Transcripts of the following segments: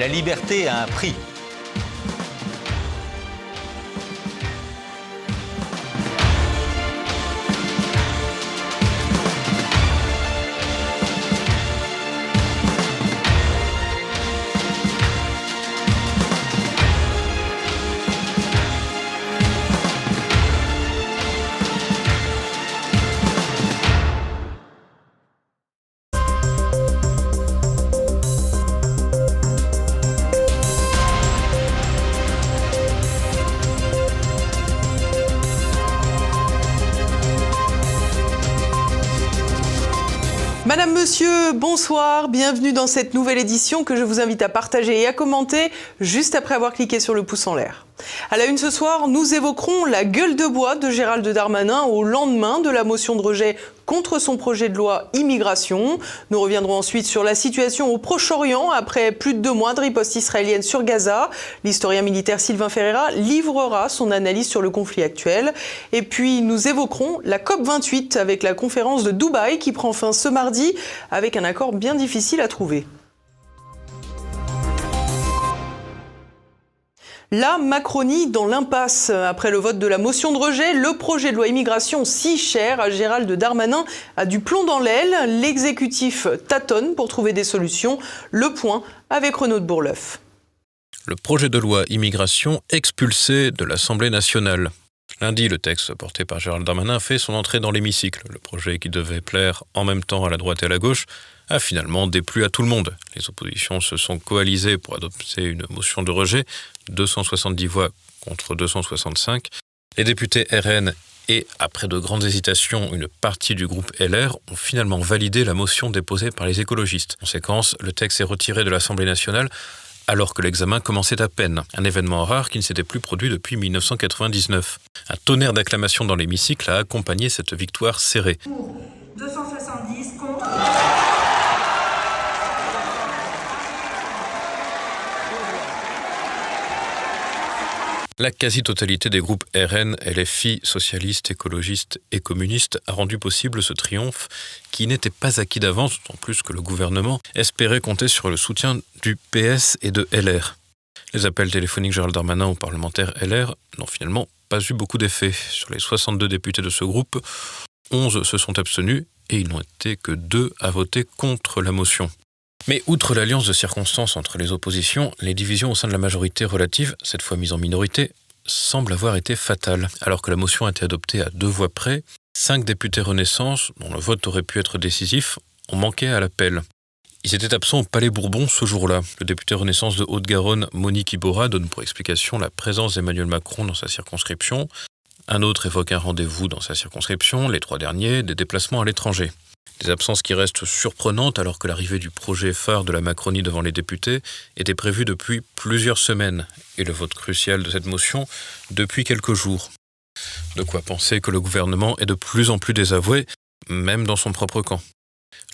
La liberté a un prix. Madame, Monsieur, bonsoir, bienvenue dans cette nouvelle édition que je vous invite à partager et à commenter juste après avoir cliqué sur le pouce en l'air. À la une ce soir, nous évoquerons la gueule de bois de Gérald Darmanin au lendemain de la motion de rejet contre son projet de loi immigration. Nous reviendrons ensuite sur la situation au Proche-Orient après plus de deux mois de riposte israélienne sur Gaza. L'historien militaire Sylvain Ferreira livrera son analyse sur le conflit actuel. Et puis nous évoquerons la COP28 avec la conférence de Dubaï qui prend fin ce mardi avec un accord bien difficile à trouver. La Macronie dans l'impasse. Après le vote de la motion de rejet, le projet de loi immigration si cher à Gérald Darmanin a du plomb dans l'aile. L'exécutif tâtonne pour trouver des solutions. Le point avec Renaud de Bourleuf. Le projet de loi immigration expulsé de l'Assemblée nationale. Lundi, le texte porté par Gérald Darmanin fait son entrée dans l'hémicycle. Le projet qui devait plaire en même temps à la droite et à la gauche a finalement déplu à tout le monde. Les oppositions se sont coalisées pour adopter une motion de rejet, 270 voix contre 265. Les députés RN et, après de grandes hésitations, une partie du groupe LR ont finalement validé la motion déposée par les écologistes. En conséquence, le texte est retiré de l'Assemblée nationale alors que l'examen commençait à peine, un événement rare qui ne s'était plus produit depuis 1999. Un tonnerre d'acclamations dans l'hémicycle a accompagné cette victoire serrée. Pour 270 contre... La quasi-totalité des groupes RN, LFI, socialistes, écologistes et communistes a rendu possible ce triomphe qui n'était pas acquis d'avance, d'autant plus que le gouvernement espérait compter sur le soutien du PS et de LR. Les appels téléphoniques Gérald Darmanin aux parlementaires LR n'ont finalement pas eu beaucoup d'effet. Sur les 62 députés de ce groupe, 11 se sont abstenus et ils n'ont été que deux à voter contre la motion. Mais outre l'alliance de circonstances entre les oppositions, les divisions au sein de la majorité relative, cette fois mise en minorité, semblent avoir été fatales. Alors que la motion a été adoptée à deux voix près, cinq députés Renaissance, dont le vote aurait pu être décisif, ont manqué à l'appel. Ils étaient absents au Palais Bourbon ce jour-là. Le député Renaissance de Haute-Garonne, Monique Iborra, donne pour explication la présence d'Emmanuel Macron dans sa circonscription. Un autre évoque un rendez-vous dans sa circonscription, les trois derniers, des déplacements à l'étranger. Des absences qui restent surprenantes alors que l'arrivée du projet phare de la Macronie devant les députés était prévue depuis plusieurs semaines et le vote crucial de cette motion depuis quelques jours. De quoi penser que le gouvernement est de plus en plus désavoué, même dans son propre camp.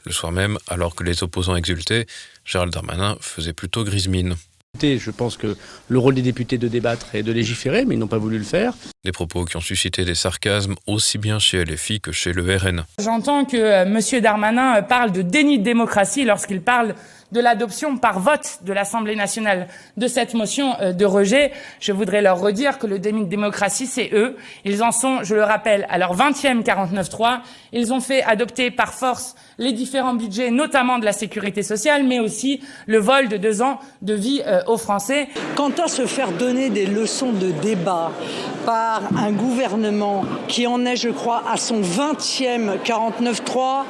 Le soir même, alors que les opposants exultaient, Gérald Darmanin faisait plutôt grise mine. Je pense que le rôle des députés de débattre et de légiférer, mais ils n'ont pas voulu le faire. Des propos qui ont suscité des sarcasmes aussi bien chez LFI que chez le RN. J'entends que euh, M. Darmanin parle de déni de démocratie lorsqu'il parle de l'adoption par vote de l'Assemblée nationale de cette motion euh, de rejet. Je voudrais leur redire que le déni de démocratie, c'est eux. Ils en sont, je le rappelle, à leur 20e 49-3. Ils ont fait adopter par force les différents budgets, notamment de la sécurité sociale, mais aussi le vol de deux ans de vie euh, aux Français. Quant à se faire donner des leçons de débat par un gouvernement qui en est, je crois, à son 20e 49-3,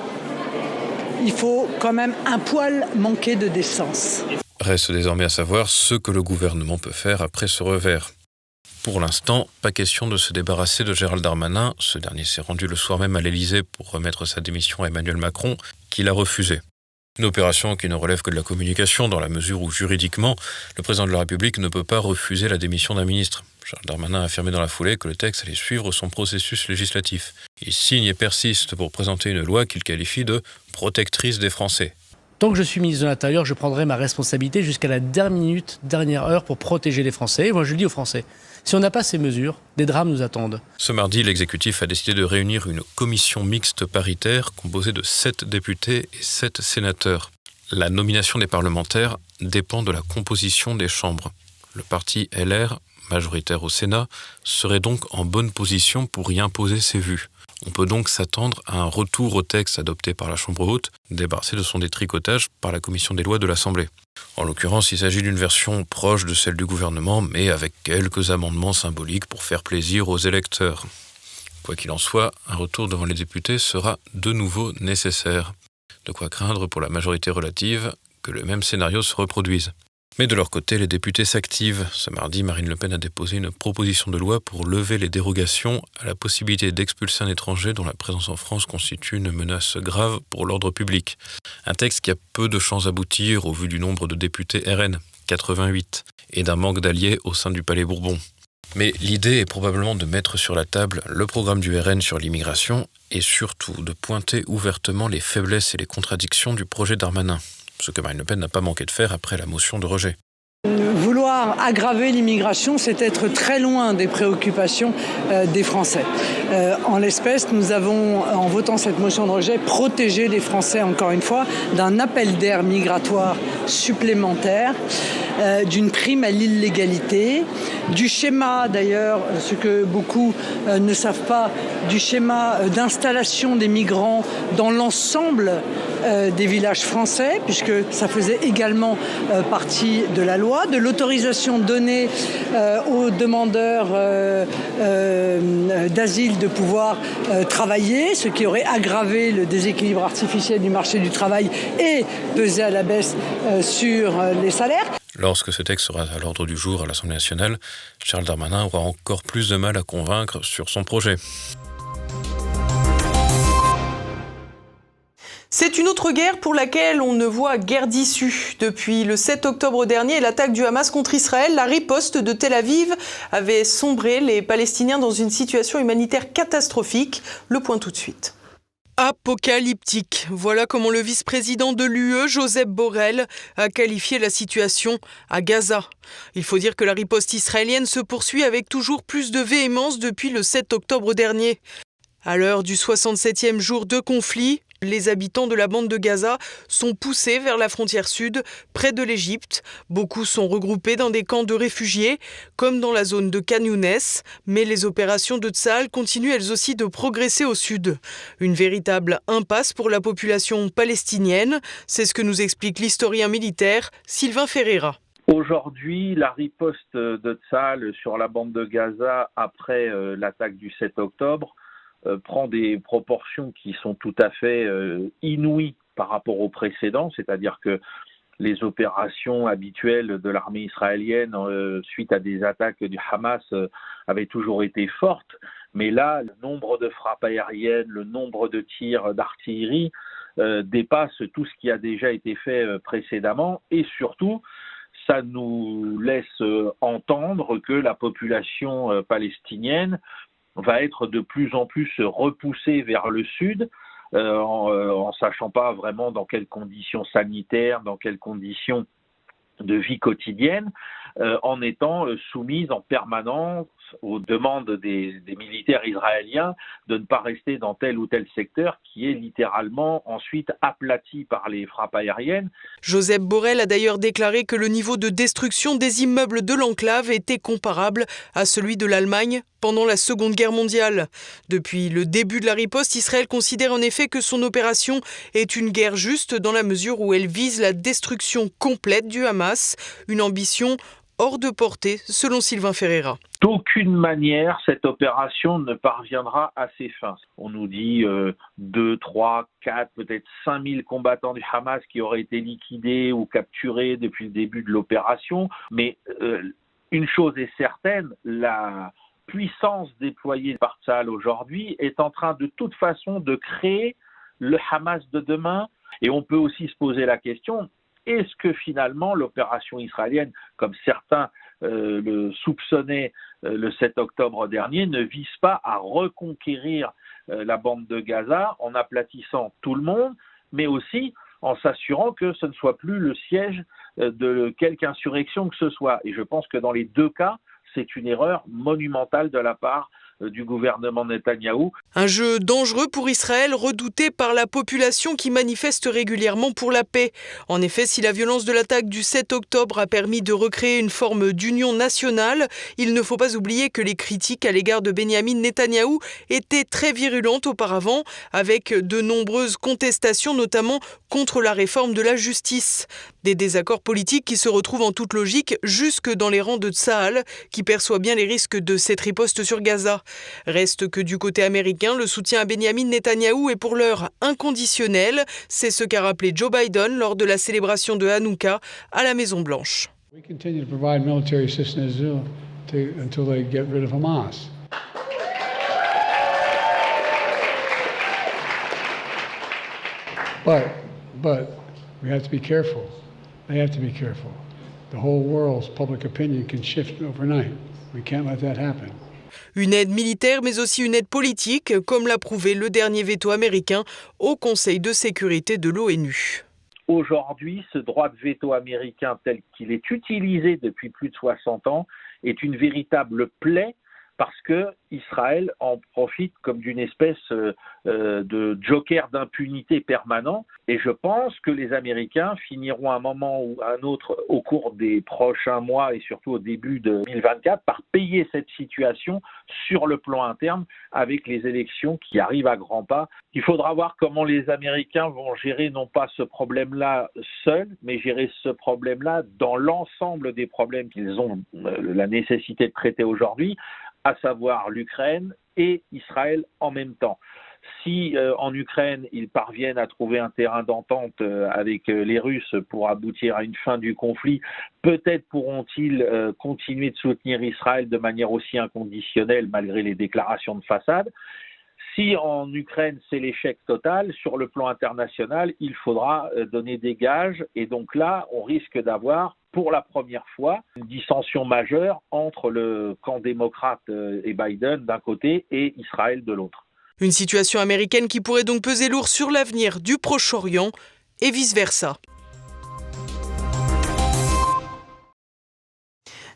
il faut quand même un poil manquer de décence. Reste désormais à savoir ce que le gouvernement peut faire après ce revers. Pour l'instant, pas question de se débarrasser de Gérald Darmanin. Ce dernier s'est rendu le soir même à l'Élysée pour remettre sa démission à Emmanuel Macron, qui l'a refusé. Une opération qui ne relève que de la communication, dans la mesure où juridiquement, le président de la République ne peut pas refuser la démission d'un ministre. Gérald Darmanin a affirmé dans la foulée que le texte allait suivre son processus législatif. Il signe et persiste pour présenter une loi qu'il qualifie de protectrice des Français. Tant que je suis ministre de l'Intérieur, je prendrai ma responsabilité jusqu'à la dernière minute, dernière heure pour protéger les Français. Et moi, je le dis aux Français, si on n'a pas ces mesures, des drames nous attendent. Ce mardi, l'exécutif a décidé de réunir une commission mixte paritaire composée de sept députés et sept sénateurs. La nomination des parlementaires dépend de la composition des chambres. Le parti LR, majoritaire au Sénat, serait donc en bonne position pour y imposer ses vues. On peut donc s'attendre à un retour au texte adopté par la Chambre haute, débarrassé de son détricotage par la Commission des lois de l'Assemblée. En l'occurrence, il s'agit d'une version proche de celle du gouvernement, mais avec quelques amendements symboliques pour faire plaisir aux électeurs. Quoi qu'il en soit, un retour devant les députés sera de nouveau nécessaire. De quoi craindre pour la majorité relative que le même scénario se reproduise. Mais de leur côté, les députés s'activent. Ce mardi, Marine Le Pen a déposé une proposition de loi pour lever les dérogations à la possibilité d'expulser un étranger dont la présence en France constitue une menace grave pour l'ordre public. Un texte qui a peu de chances d'aboutir au vu du nombre de députés RN, 88, et d'un manque d'alliés au sein du Palais Bourbon. Mais l'idée est probablement de mettre sur la table le programme du RN sur l'immigration et surtout de pointer ouvertement les faiblesses et les contradictions du projet Darmanin ce que Marine Le Pen n'a pas manqué de faire après la motion de rejet. Vouloir aggraver l'immigration, c'est être très loin des préoccupations euh, des Français. Euh, en l'espèce, nous avons, en votant cette motion de rejet, protégé les Français, encore une fois, d'un appel d'air migratoire supplémentaire, euh, d'une prime à l'illégalité, du schéma, d'ailleurs, ce que beaucoup ne savent pas, du schéma d'installation des migrants dans l'ensemble des villages français, puisque ça faisait également partie de la loi, de l'autorisation donnée euh, aux demandeurs d'asile de pouvoir travailler, ce qui aurait aggravé le déséquilibre artificiel du marché du travail et pesé à la baisse sur les salaires. Lorsque ce texte sera à l'ordre du jour à l'Assemblée nationale, Charles Darmanin aura encore plus de mal à convaincre sur son projet. C'est une autre guerre pour laquelle on ne voit guère d'issue. Depuis le 7 octobre dernier, l'attaque du Hamas contre Israël, la riposte de Tel Aviv avait sombré les Palestiniens dans une situation humanitaire catastrophique. Le point tout de suite. Apocalyptique. Voilà comment le vice-président de l'UE, Joseph Borrell, a qualifié la situation à Gaza. Il faut dire que la riposte israélienne se poursuit avec toujours plus de véhémence depuis le 7 octobre dernier. À l'heure du 67e jour de conflit, les habitants de la bande de Gaza sont poussés vers la frontière sud, près de l'Égypte. Beaucoup sont regroupés dans des camps de réfugiés, comme dans la zone de Khan Younes, mais les opérations de Tsahal continuent elles aussi de progresser au sud. Une véritable impasse pour la population palestinienne, c'est ce que nous explique l'historien militaire Sylvain Ferreira. Aujourd'hui, la riposte de Tsahal sur la bande de Gaza après euh, l'attaque du 7 octobre prend des proportions qui sont tout à fait euh, inouïes par rapport aux précédents, c'est-à-dire que les opérations habituelles de l'armée israélienne euh, suite à des attaques du Hamas euh, avaient toujours été fortes, mais là, le nombre de frappes aériennes, le nombre de tirs d'artillerie euh, dépasse tout ce qui a déjà été fait euh, précédemment, et surtout, ça nous laisse euh, entendre que la population euh, palestinienne va être de plus en plus repoussée vers le sud, euh, en, euh, en sachant pas vraiment dans quelles conditions sanitaires, dans quelles conditions de vie quotidienne, euh, en étant euh, soumise en permanence aux demandes des, des militaires israéliens de ne pas rester dans tel ou tel secteur qui est littéralement ensuite aplati par les frappes aériennes. Joseph Borrell a d'ailleurs déclaré que le niveau de destruction des immeubles de l'enclave était comparable à celui de l'Allemagne pendant la Seconde Guerre mondiale. Depuis le début de la riposte, Israël considère en effet que son opération est une guerre juste dans la mesure où elle vise la destruction complète du Hamas, une ambition hors de portée selon Sylvain Ferreira. D'aucune manière, cette opération ne parviendra à ses fins. On nous dit euh, 2, 3, 4, peut-être 5000 combattants du Hamas qui auraient été liquidés ou capturés depuis le début de l'opération, mais euh, une chose est certaine, la puissance déployée par Tsahal aujourd'hui est en train de toute façon de créer le Hamas de demain. Et on peut aussi se poser la question, est-ce que finalement l'opération israélienne, comme certains euh, le soupçonnaient euh, le 7 octobre dernier, ne vise pas à reconquérir euh, la bande de Gaza en aplatissant tout le monde, mais aussi en s'assurant que ce ne soit plus le siège de quelque insurrection que ce soit? Et je pense que dans les deux cas, c'est une erreur monumentale de la part du gouvernement Netanyahou. Un jeu dangereux pour Israël, redouté par la population qui manifeste régulièrement pour la paix. En effet, si la violence de l'attaque du 7 octobre a permis de recréer une forme d'union nationale, il ne faut pas oublier que les critiques à l'égard de Benjamin Netanyahou étaient très virulentes auparavant, avec de nombreuses contestations, notamment contre la réforme de la justice. Des désaccords politiques qui se retrouvent en toute logique jusque dans les rangs de Tsahal, qui perçoit bien les risques de cette riposte sur Gaza. Reste que du côté américain, le soutien à Benjamin Netanyahou est pour l'heure inconditionnel. C'est ce qu'a rappelé Joe Biden lors de la célébration de Hanouka à la Maison-Blanche. We have to be careful. They have to be careful. The whole world's public opinion can shift overnight. We can't let that happen. Une aide militaire, mais aussi une aide politique, comme l'a prouvé le dernier veto américain au Conseil de sécurité de l'ONU. Aujourd'hui, ce droit de veto américain tel qu'il est utilisé depuis plus de 60 ans est une véritable plaie parce que Israël en profite comme d'une espèce euh, euh, de joker d'impunité permanent. Et je pense que les Américains finiront à un moment ou à un autre au cours des prochains mois et surtout au début de 2024 par payer cette situation sur le plan interne avec les élections qui arrivent à grands pas. Il faudra voir comment les Américains vont gérer non pas ce problème-là seul, mais gérer ce problème-là dans l'ensemble des problèmes qu'ils ont euh, la nécessité de traiter aujourd'hui à savoir l'Ukraine et Israël en même temps. Si euh, en Ukraine ils parviennent à trouver un terrain d'entente euh, avec euh, les Russes pour aboutir à une fin du conflit, peut-être pourront-ils continuer de soutenir Israël de manière aussi inconditionnelle malgré les déclarations de façade. Si en Ukraine c'est l'échec total, sur le plan international, il faudra donner des gages et donc là, on risque d'avoir pour la première fois une dissension majeure entre le camp démocrate euh, et Biden d'un côté et Israël de l'autre. Une situation américaine qui pourrait donc peser lourd sur l'avenir du Proche-Orient et vice-versa.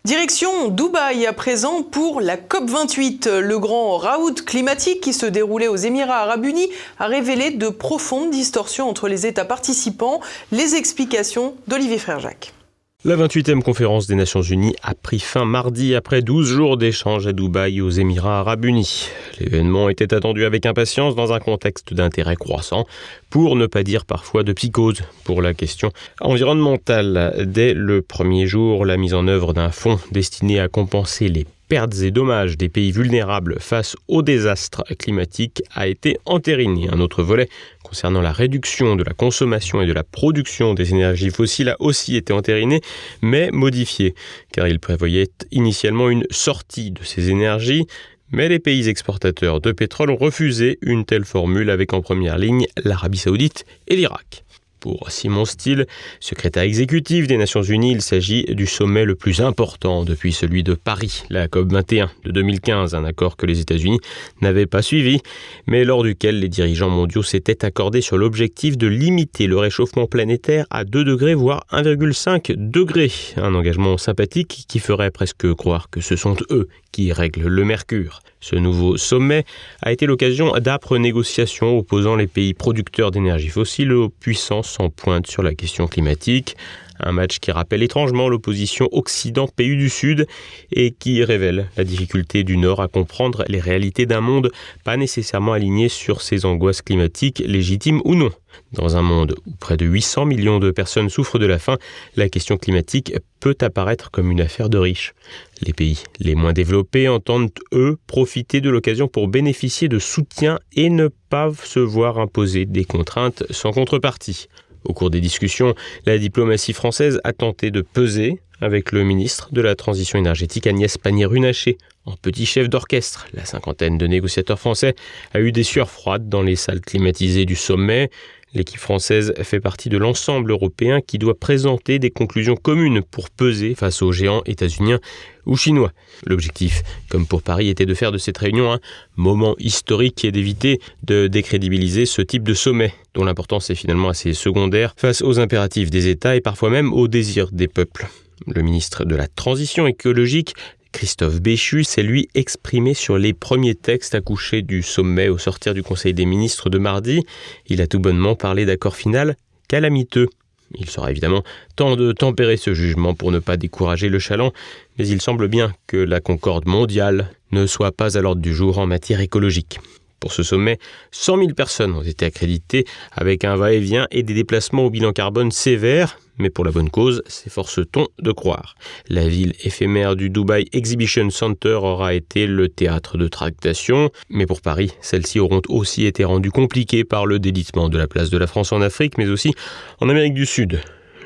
Direction Dubaï à présent pour la COP28. Le grand raout climatique qui se déroulait aux Émirats arabes unis a révélé de profondes distorsions entre les États participants. Les explications d'Olivier Frère-Jacques. La 28e conférence des Nations Unies a pris fin mardi après 12 jours d'échanges à Dubaï aux Émirats arabes unis. L'événement était attendu avec impatience dans un contexte d'intérêt croissant, pour ne pas dire parfois de psychose, pour la question environnementale. Dès le premier jour, la mise en œuvre d'un fonds destiné à compenser les pertes et dommages des pays vulnérables face aux désastres climatiques a été entériné. Un autre volet concernant la réduction de la consommation et de la production des énergies fossiles a aussi été entériné, mais modifié, car il prévoyait initialement une sortie de ces énergies, mais les pays exportateurs de pétrole ont refusé une telle formule avec en première ligne l'Arabie saoudite et l'Irak. Pour Simon Steele, secrétaire exécutif des Nations Unies, il s'agit du sommet le plus important depuis celui de Paris, la COP21 de 2015, un accord que les États-Unis n'avaient pas suivi, mais lors duquel les dirigeants mondiaux s'étaient accordés sur l'objectif de limiter le réchauffement planétaire à 2 degrés, voire 1,5 degrés. Un engagement sympathique qui ferait presque croire que ce sont eux qui règlent le mercure. Ce nouveau sommet a été l'occasion d'âpres négociations opposant les pays producteurs d'énergie fossile aux puissances en pointe sur la question climatique. Un match qui rappelle étrangement l'opposition Occident-Pays du Sud et qui révèle la difficulté du Nord à comprendre les réalités d'un monde pas nécessairement aligné sur ses angoisses climatiques, légitimes ou non. Dans un monde où près de 800 millions de personnes souffrent de la faim, la question climatique peut apparaître comme une affaire de riches. Les pays les moins développés entendent, eux, profiter de l'occasion pour bénéficier de soutien et ne pas se voir imposer des contraintes sans contrepartie. Au cours des discussions, la diplomatie française a tenté de peser avec le ministre de la Transition énergétique Agnès Pannier-Runacher. En petit chef d'orchestre, la cinquantaine de négociateurs français a eu des sueurs froides dans les salles climatisées du sommet. L'équipe française fait partie de l'ensemble européen qui doit présenter des conclusions communes pour peser face aux géants états-uniens ou chinois. L'objectif, comme pour Paris, était de faire de cette réunion un moment historique et d'éviter de décrédibiliser ce type de sommet, dont l'importance est finalement assez secondaire face aux impératifs des États et parfois même aux désirs des peuples. Le ministre de la Transition écologique Christophe Béchu s'est lui exprimé sur les premiers textes accouchés du sommet au sortir du Conseil des ministres de mardi. Il a tout bonnement parlé d'accord final calamiteux. Il sera évidemment temps de tempérer ce jugement pour ne pas décourager le chaland, mais il semble bien que la concorde mondiale ne soit pas à l'ordre du jour en matière écologique. Pour ce sommet, 100 000 personnes ont été accréditées avec un va-et-vient et des déplacements au bilan carbone sévère, mais pour la bonne cause, s'efforce-t-on de croire. La ville éphémère du Dubai Exhibition Center aura été le théâtre de tractations, mais pour Paris, celles-ci auront aussi été rendues compliquées par le délitement de la place de la France en Afrique, mais aussi en Amérique du Sud.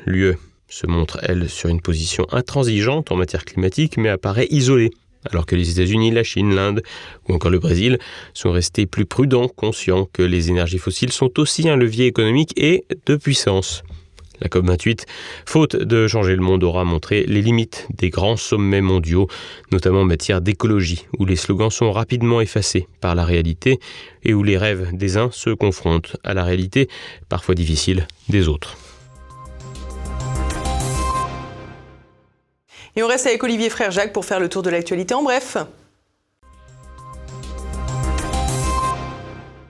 L'UE se montre, elle, sur une position intransigeante en matière climatique, mais apparaît isolée alors que les États-Unis, la Chine, l'Inde ou encore le Brésil sont restés plus prudents, conscients que les énergies fossiles sont aussi un levier économique et de puissance. La COP28, faute de changer le monde, aura montré les limites des grands sommets mondiaux, notamment en matière d'écologie, où les slogans sont rapidement effacés par la réalité et où les rêves des uns se confrontent à la réalité, parfois difficile, des autres. Et on reste avec Olivier Frère Jacques pour faire le tour de l'actualité en bref.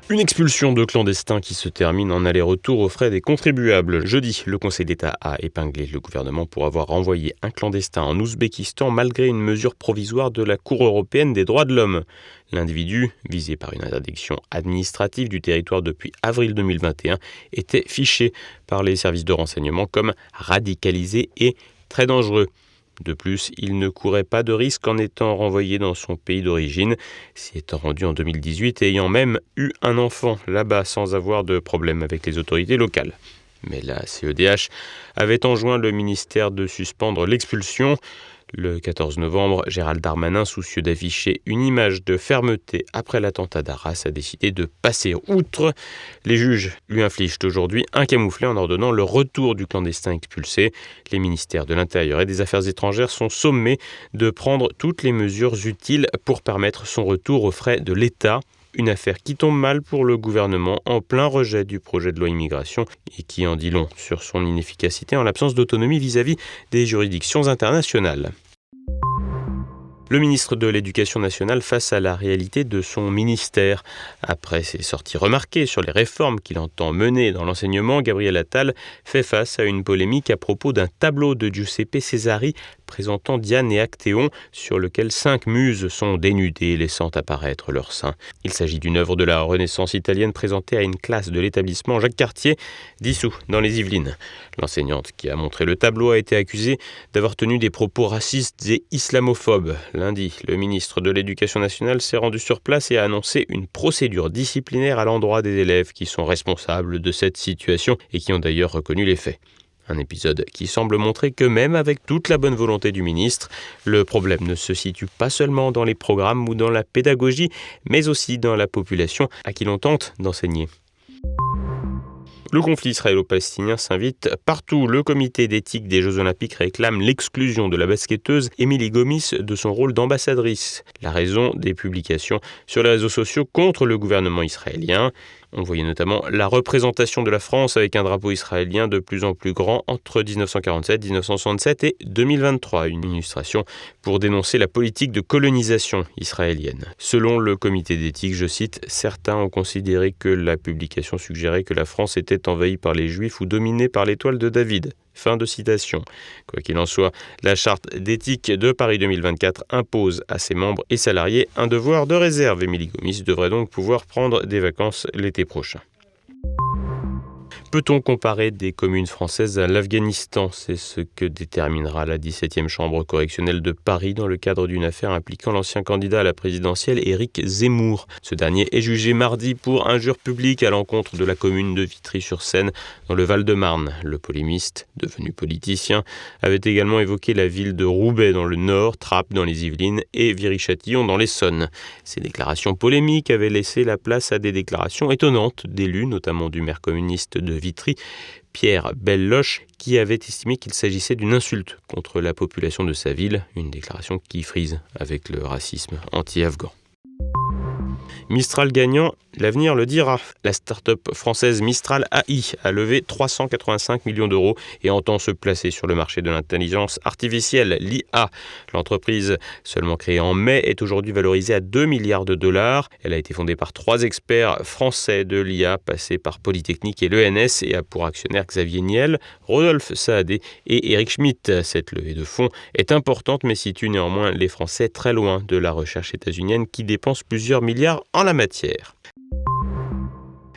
Une expulsion de clandestins qui se termine en aller-retour aux frais des contribuables. Jeudi, le Conseil d'État a épinglé le gouvernement pour avoir renvoyé un clandestin en Ouzbékistan malgré une mesure provisoire de la Cour européenne des droits de l'homme. L'individu, visé par une interdiction administrative du territoire depuis avril 2021, était fiché par les services de renseignement comme radicalisé et très dangereux. De plus, il ne courait pas de risque en étant renvoyé dans son pays d'origine, s'y étant rendu en 2018 et ayant même eu un enfant là-bas sans avoir de problème avec les autorités locales. Mais la CEDH avait enjoint le ministère de suspendre l'expulsion. Le 14 novembre, Gérald Darmanin, soucieux d'afficher une image de fermeté après l'attentat d'Arras, a décidé de passer outre. Les juges lui infligent aujourd'hui un camouflet en ordonnant le retour du clandestin expulsé. Les ministères de l'Intérieur et des Affaires étrangères sont sommés de prendre toutes les mesures utiles pour permettre son retour aux frais de l'État. Une affaire qui tombe mal pour le gouvernement en plein rejet du projet de loi immigration et qui en dit long sur son inefficacité en l'absence d'autonomie vis-à-vis des juridictions internationales. Le ministre de l'Éducation nationale face à la réalité de son ministère. Après ses sorties remarquées sur les réformes qu'il entend mener dans l'enseignement, Gabriel Attal fait face à une polémique à propos d'un tableau de Giuseppe Cesari présentant Diane et Actéon, sur lequel cinq muses sont dénudées, laissant apparaître leurs seins. Il s'agit d'une œuvre de la Renaissance italienne présentée à une classe de l'établissement Jacques Cartier, dissous dans les Yvelines. L'enseignante qui a montré le tableau a été accusée d'avoir tenu des propos racistes et islamophobes. Lundi, le ministre de l'Éducation nationale s'est rendu sur place et a annoncé une procédure disciplinaire à l'endroit des élèves qui sont responsables de cette situation et qui ont d'ailleurs reconnu les faits. Un épisode qui semble montrer que même avec toute la bonne volonté du ministre, le problème ne se situe pas seulement dans les programmes ou dans la pédagogie, mais aussi dans la population à qui l'on tente d'enseigner. Le conflit israélo-palestinien s'invite partout. Le comité d'éthique des Jeux Olympiques réclame l'exclusion de la basketteuse Émilie Gomis de son rôle d'ambassadrice. La raison des publications sur les réseaux sociaux contre le gouvernement israélien. On voyait notamment la représentation de la France avec un drapeau israélien de plus en plus grand entre 1947, 1967 et 2023, une illustration pour dénoncer la politique de colonisation israélienne. Selon le comité d'éthique, je cite, certains ont considéré que la publication suggérait que la France était envahie par les Juifs ou dominée par l'étoile de David. Fin de citation. Quoi qu'il en soit, la charte d'éthique de Paris 2024 impose à ses membres et salariés un devoir de réserve. Émilie Gomis devrait donc pouvoir prendre des vacances l'été prochain. Peut-on comparer des communes françaises à l'Afghanistan? C'est ce que déterminera la 17e chambre correctionnelle de Paris dans le cadre d'une affaire impliquant l'ancien candidat à la présidentielle Éric Zemmour. Ce dernier est jugé mardi pour injure publique à l'encontre de la commune de Vitry-sur-Seine dans le Val-de-Marne. Le polémiste, devenu politicien, avait également évoqué la ville de Roubaix dans le Nord, Trappes dans les Yvelines et Viry-Châtillon dans l'Essonne. Ces déclarations polémiques avaient laissé la place à des déclarations étonnantes d'élus, notamment du maire communiste de Vitry, Pierre Belloche, qui avait estimé qu'il s'agissait d'une insulte contre la population de sa ville, une déclaration qui frise avec le racisme anti-afghan. Mistral gagnant, L'avenir le dira. La start-up française Mistral AI a levé 385 millions d'euros et entend se placer sur le marché de l'intelligence artificielle, l'IA. L'entreprise, seulement créée en mai, est aujourd'hui valorisée à 2 milliards de dollars. Elle a été fondée par trois experts français de l'IA, passés par Polytechnique et l'ENS, et a pour actionnaires Xavier Niel, Rodolphe Saadé et Eric Schmidt. Cette levée de fonds est importante, mais situe néanmoins les Français très loin de la recherche états-unienne qui dépense plusieurs milliards en la matière.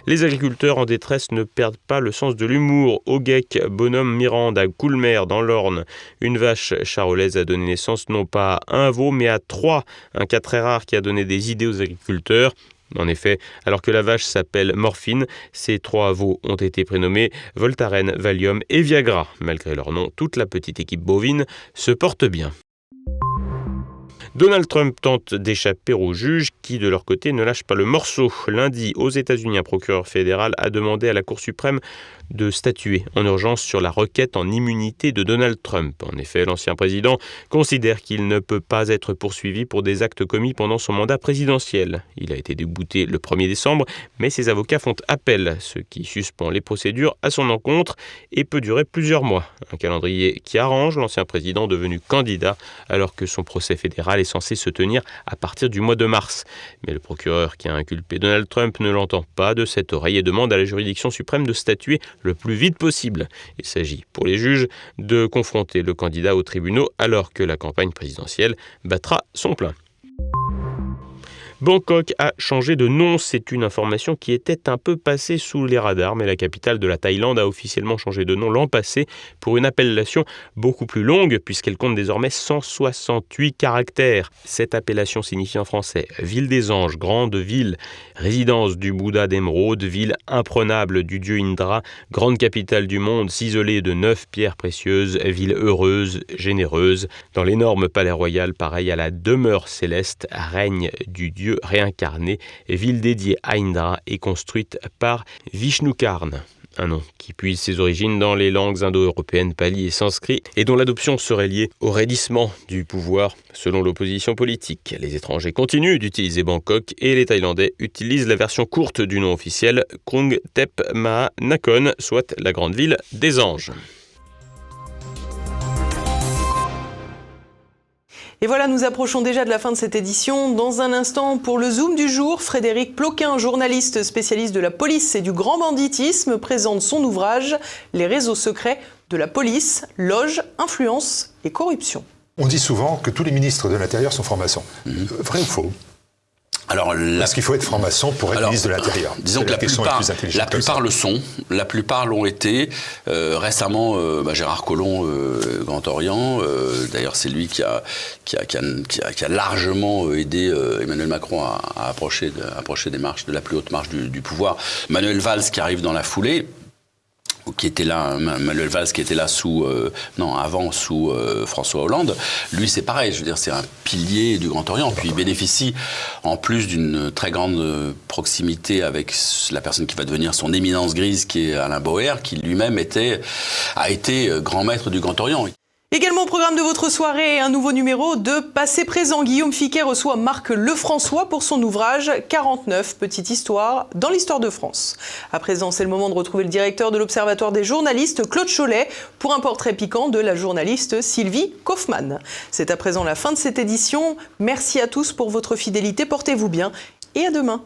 Les agriculteurs en détresse ne perdent pas le sens de l'humour. Au GEC, bonhomme Mirande à Coulmer dans l'Orne, une vache charolaise a donné naissance non pas à un veau mais à trois, un cas très rare qui a donné des idées aux agriculteurs. En effet, alors que la vache s'appelle Morphine, ces trois veaux ont été prénommés Voltaren, Valium et Viagra. Malgré leur nom, toute la petite équipe bovine se porte bien. Donald Trump tente d'échapper aux juges qui, de leur côté, ne lâchent pas le morceau. Lundi, aux États-Unis, un procureur fédéral a demandé à la Cour suprême de statuer en urgence sur la requête en immunité de Donald Trump. En effet, l'ancien président considère qu'il ne peut pas être poursuivi pour des actes commis pendant son mandat présidentiel. Il a été débouté le 1er décembre, mais ses avocats font appel, ce qui suspend les procédures à son encontre et peut durer plusieurs mois. Un calendrier qui arrange l'ancien président devenu candidat alors que son procès fédéral est censé se tenir à partir du mois de mars. Mais le procureur qui a inculpé Donald Trump ne l'entend pas de cette oreille et demande à la juridiction suprême de statuer le plus vite possible. Il s'agit pour les juges de confronter le candidat aux tribunaux alors que la campagne présidentielle battra son plein. Bangkok a changé de nom, c'est une information qui était un peu passée sous les radars, mais la capitale de la Thaïlande a officiellement changé de nom l'an passé pour une appellation beaucoup plus longue puisqu'elle compte désormais 168 caractères. Cette appellation signifie en français ville des anges, grande ville, résidence du Bouddha d'émeraude, ville imprenable du dieu Indra, grande capitale du monde, ciselée de neuf pierres précieuses, ville heureuse, généreuse. Dans l'énorme palais royal, pareil à la demeure céleste, règne du dieu réincarné, ville dédiée à Indra et construite par Vishnukarn un nom qui puise ses origines dans les langues indo-européennes pali et sanskrit et dont l'adoption serait liée au raidissement du pouvoir selon l'opposition politique. Les étrangers continuent d'utiliser Bangkok et les Thaïlandais utilisent la version courte du nom officiel Krung Thep Maha Nakhon, soit la grande ville des anges. Et voilà, nous approchons déjà de la fin de cette édition. Dans un instant, pour le Zoom du jour, Frédéric Ploquin, journaliste spécialiste de la police et du grand banditisme, présente son ouvrage Les réseaux secrets de la police, loge, influence et corruption. On dit souvent que tous les ministres de l'Intérieur sont francs-maçons. Mhm. Vrai ou faux? Alors, Parce qu'il faut être franc-maçon pour être ministre de l'Intérieur. Disons que la plupart, la plupart le sont. La plupart l'ont été. Euh, récemment, euh, bah, Gérard Collomb, euh, Grand Orient, euh, d'ailleurs c'est lui qui a, qui, a, qui, a, qui a, largement aidé euh, Emmanuel Macron à, à approcher, de, approcher des marches, de la plus haute marche du, du pouvoir. Manuel Valls qui arrive dans la foulée qui était là, Manuel Valls qui était là sous, euh, non, avant sous euh, François Hollande, lui c'est pareil, je veux dire, c'est un pilier du Grand Orient, puis il bénéficie en plus d'une très grande proximité avec la personne qui va devenir son éminence grise, qui est Alain Boer, qui lui-même était, a été grand maître du Grand Orient. Également au programme de votre soirée, un nouveau numéro de Passé présent. Guillaume Fiquet reçoit Marc Lefrançois pour son ouvrage 49 Petite Histoire dans l'histoire de France. À présent, c'est le moment de retrouver le directeur de l'Observatoire des journalistes, Claude Cholet, pour un portrait piquant de la journaliste Sylvie Kaufmann. C'est à présent la fin de cette édition. Merci à tous pour votre fidélité. Portez-vous bien et à demain.